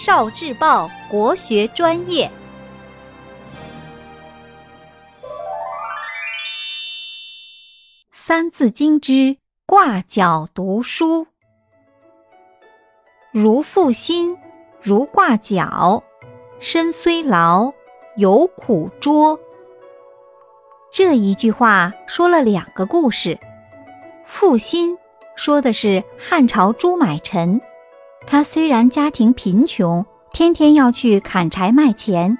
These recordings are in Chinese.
少智报国学专业，《三字经》之挂角读书。如负薪，如挂角，身虽劳，犹苦拙。这一句话说了两个故事。负薪说的是汉朝朱买臣。他虽然家庭贫穷，天天要去砍柴卖钱，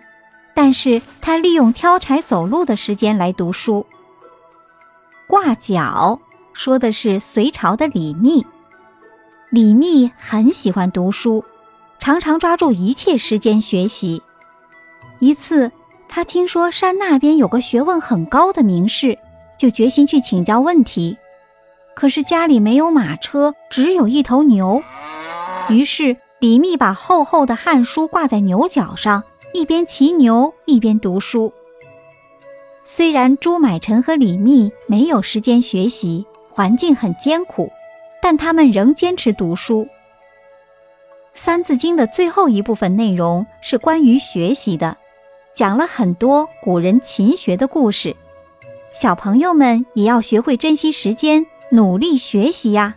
但是他利用挑柴走路的时间来读书。挂角说的是隋朝的李密，李密很喜欢读书，常常抓住一切时间学习。一次，他听说山那边有个学问很高的名士，就决心去请教问题。可是家里没有马车，只有一头牛。于是李密把厚厚的《汉书》挂在牛角上，一边骑牛一边读书。虽然朱买臣和李密没有时间学习，环境很艰苦，但他们仍坚持读书。《三字经》的最后一部分内容是关于学习的，讲了很多古人勤学的故事。小朋友们也要学会珍惜时间，努力学习呀。